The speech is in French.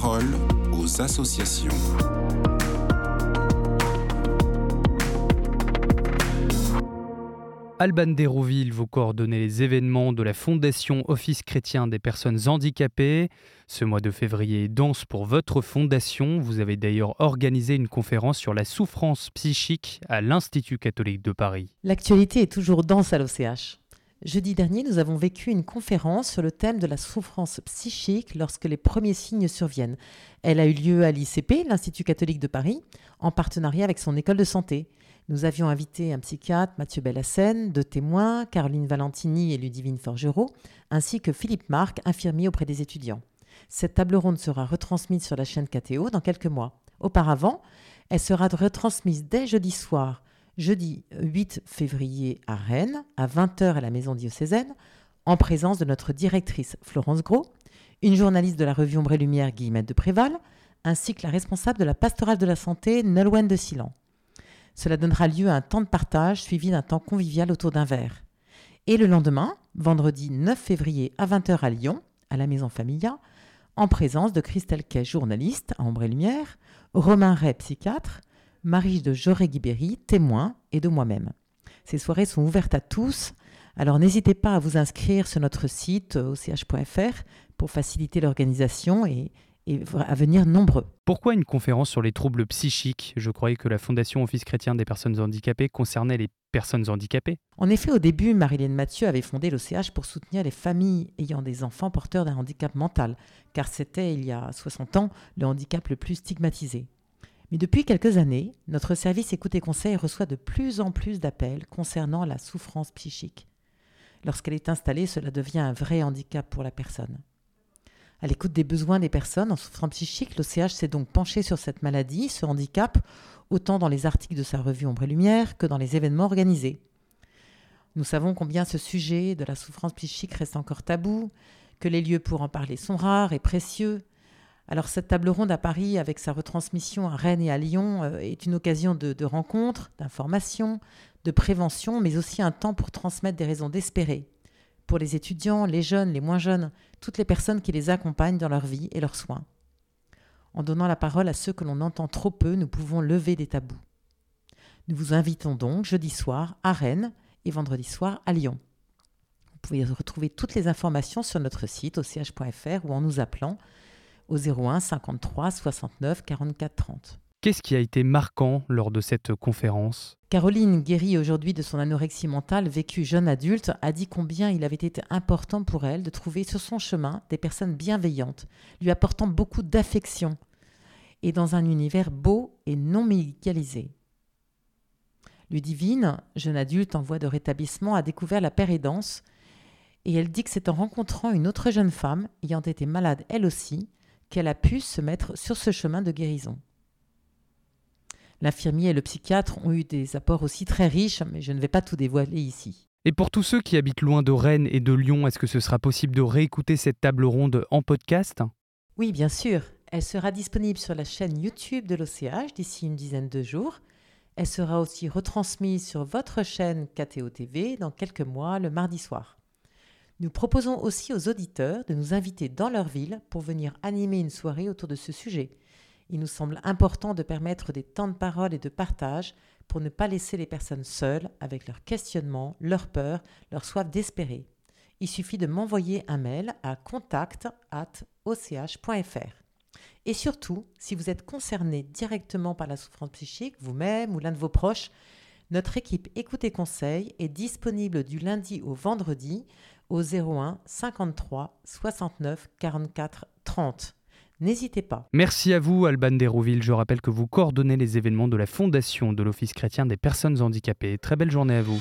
parole aux associations. Alban Dérouville, vous coordonnez les événements de la Fondation Office chrétien des personnes handicapées. Ce mois de février danse pour votre fondation. Vous avez d'ailleurs organisé une conférence sur la souffrance psychique à l'Institut catholique de Paris. L'actualité est toujours dense à l'OCH. Jeudi dernier, nous avons vécu une conférence sur le thème de la souffrance psychique lorsque les premiers signes surviennent. Elle a eu lieu à l'ICP, l'Institut catholique de Paris, en partenariat avec son école de santé. Nous avions invité un psychiatre, Mathieu Bellassène, deux témoins, Caroline Valentini et Ludivine Forgeron, ainsi que Philippe Marc, infirmier auprès des étudiants. Cette table ronde sera retransmise sur la chaîne KTO dans quelques mois. Auparavant, elle sera retransmise dès jeudi soir jeudi 8 février à Rennes, à 20h à la maison diocésaine, en présence de notre directrice Florence Gros, une journaliste de la revue Ombre et Lumière Guillemette de Préval, ainsi que la responsable de la pastorale de la santé Nolwenn de Silan. Cela donnera lieu à un temps de partage suivi d'un temps convivial autour d'un verre. Et le lendemain, vendredi 9 février à 20h à Lyon, à la Maison Familia, en présence de Christelle Kay, journaliste à Ombre et Lumière, Romain Ray, psychiatre, Marie de Joré-Guibéry, témoin, et de moi-même. Ces soirées sont ouvertes à tous, alors n'hésitez pas à vous inscrire sur notre site och.fr pour faciliter l'organisation et, à venir nombreux. Pourquoi une conférence sur les troubles psychiques? Je croyais que la Fondation Office chrétien des personnes handicapées concernait les personnes handicapées. En effet, au début, Marilyn Mathieu avait fondé l'OCH pour soutenir les familles ayant des enfants porteurs d'un handicap mental, car c'était, il y a 60 ans, le handicap le plus stigmatisé. Mais depuis quelques années, notre service écoute et conseil reçoit de plus en plus d'appels concernant la souffrance psychique. Lorsqu'elle est installée, cela devient un vrai handicap pour la personne. À l'écoute des besoins des personnes en souffrance psychique, l'OCH s'est donc penché sur cette maladie, ce handicap, autant dans les articles de sa revue Ombre et Lumière que dans les événements organisés. Nous savons combien ce sujet de la souffrance psychique reste encore tabou, que les lieux pour en parler sont rares et précieux, alors cette table ronde à Paris, avec sa retransmission à Rennes et à Lyon, euh, est une occasion de, de rencontres, d'information, de prévention, mais aussi un temps pour transmettre des raisons d'espérer. Pour les étudiants, les jeunes, les moins jeunes, toutes les personnes qui les accompagnent dans leur vie et leurs soins. En donnant la parole à ceux que l'on entend trop peu, nous pouvons lever des tabous. Nous vous invitons donc jeudi soir à Rennes et vendredi soir à Lyon. Vous pouvez retrouver toutes les informations sur notre site au ch.fr ou en nous appelant au 01 53 69 44 30. Qu'est-ce qui a été marquant lors de cette conférence? Caroline, guérie aujourd'hui de son anorexie mentale vécue jeune adulte, a dit combien il avait été important pour elle de trouver sur son chemin des personnes bienveillantes, lui apportant beaucoup d'affection, et dans un univers beau et non médicalisé. Ludivine, jeune adulte en voie de rétablissement, a découvert la pérédance, et elle dit que c'est en rencontrant une autre jeune femme, ayant été malade elle aussi, qu'elle a pu se mettre sur ce chemin de guérison. L'infirmier et le psychiatre ont eu des apports aussi très riches, mais je ne vais pas tout dévoiler ici. Et pour tous ceux qui habitent loin de Rennes et de Lyon, est-ce que ce sera possible de réécouter cette table ronde en podcast? Oui, bien sûr. Elle sera disponible sur la chaîne YouTube de l'OCH d'ici une dizaine de jours. Elle sera aussi retransmise sur votre chaîne KTO TV dans quelques mois, le mardi soir. Nous proposons aussi aux auditeurs de nous inviter dans leur ville pour venir animer une soirée autour de ce sujet. Il nous semble important de permettre des temps de parole et de partage pour ne pas laisser les personnes seules avec leurs questionnements, leurs peurs, leur soif d'espérer. Il suffit de m'envoyer un mail à contact@och.fr. Et surtout, si vous êtes concerné directement par la souffrance psychique, vous-même ou l'un de vos proches, notre équipe Écoute et Conseil est disponible du lundi au vendredi au 01 53 69 44 30. N'hésitez pas. Merci à vous, Alban Dérouville. Je rappelle que vous coordonnez les événements de la Fondation de l'Office chrétien des personnes handicapées. Très belle journée à vous.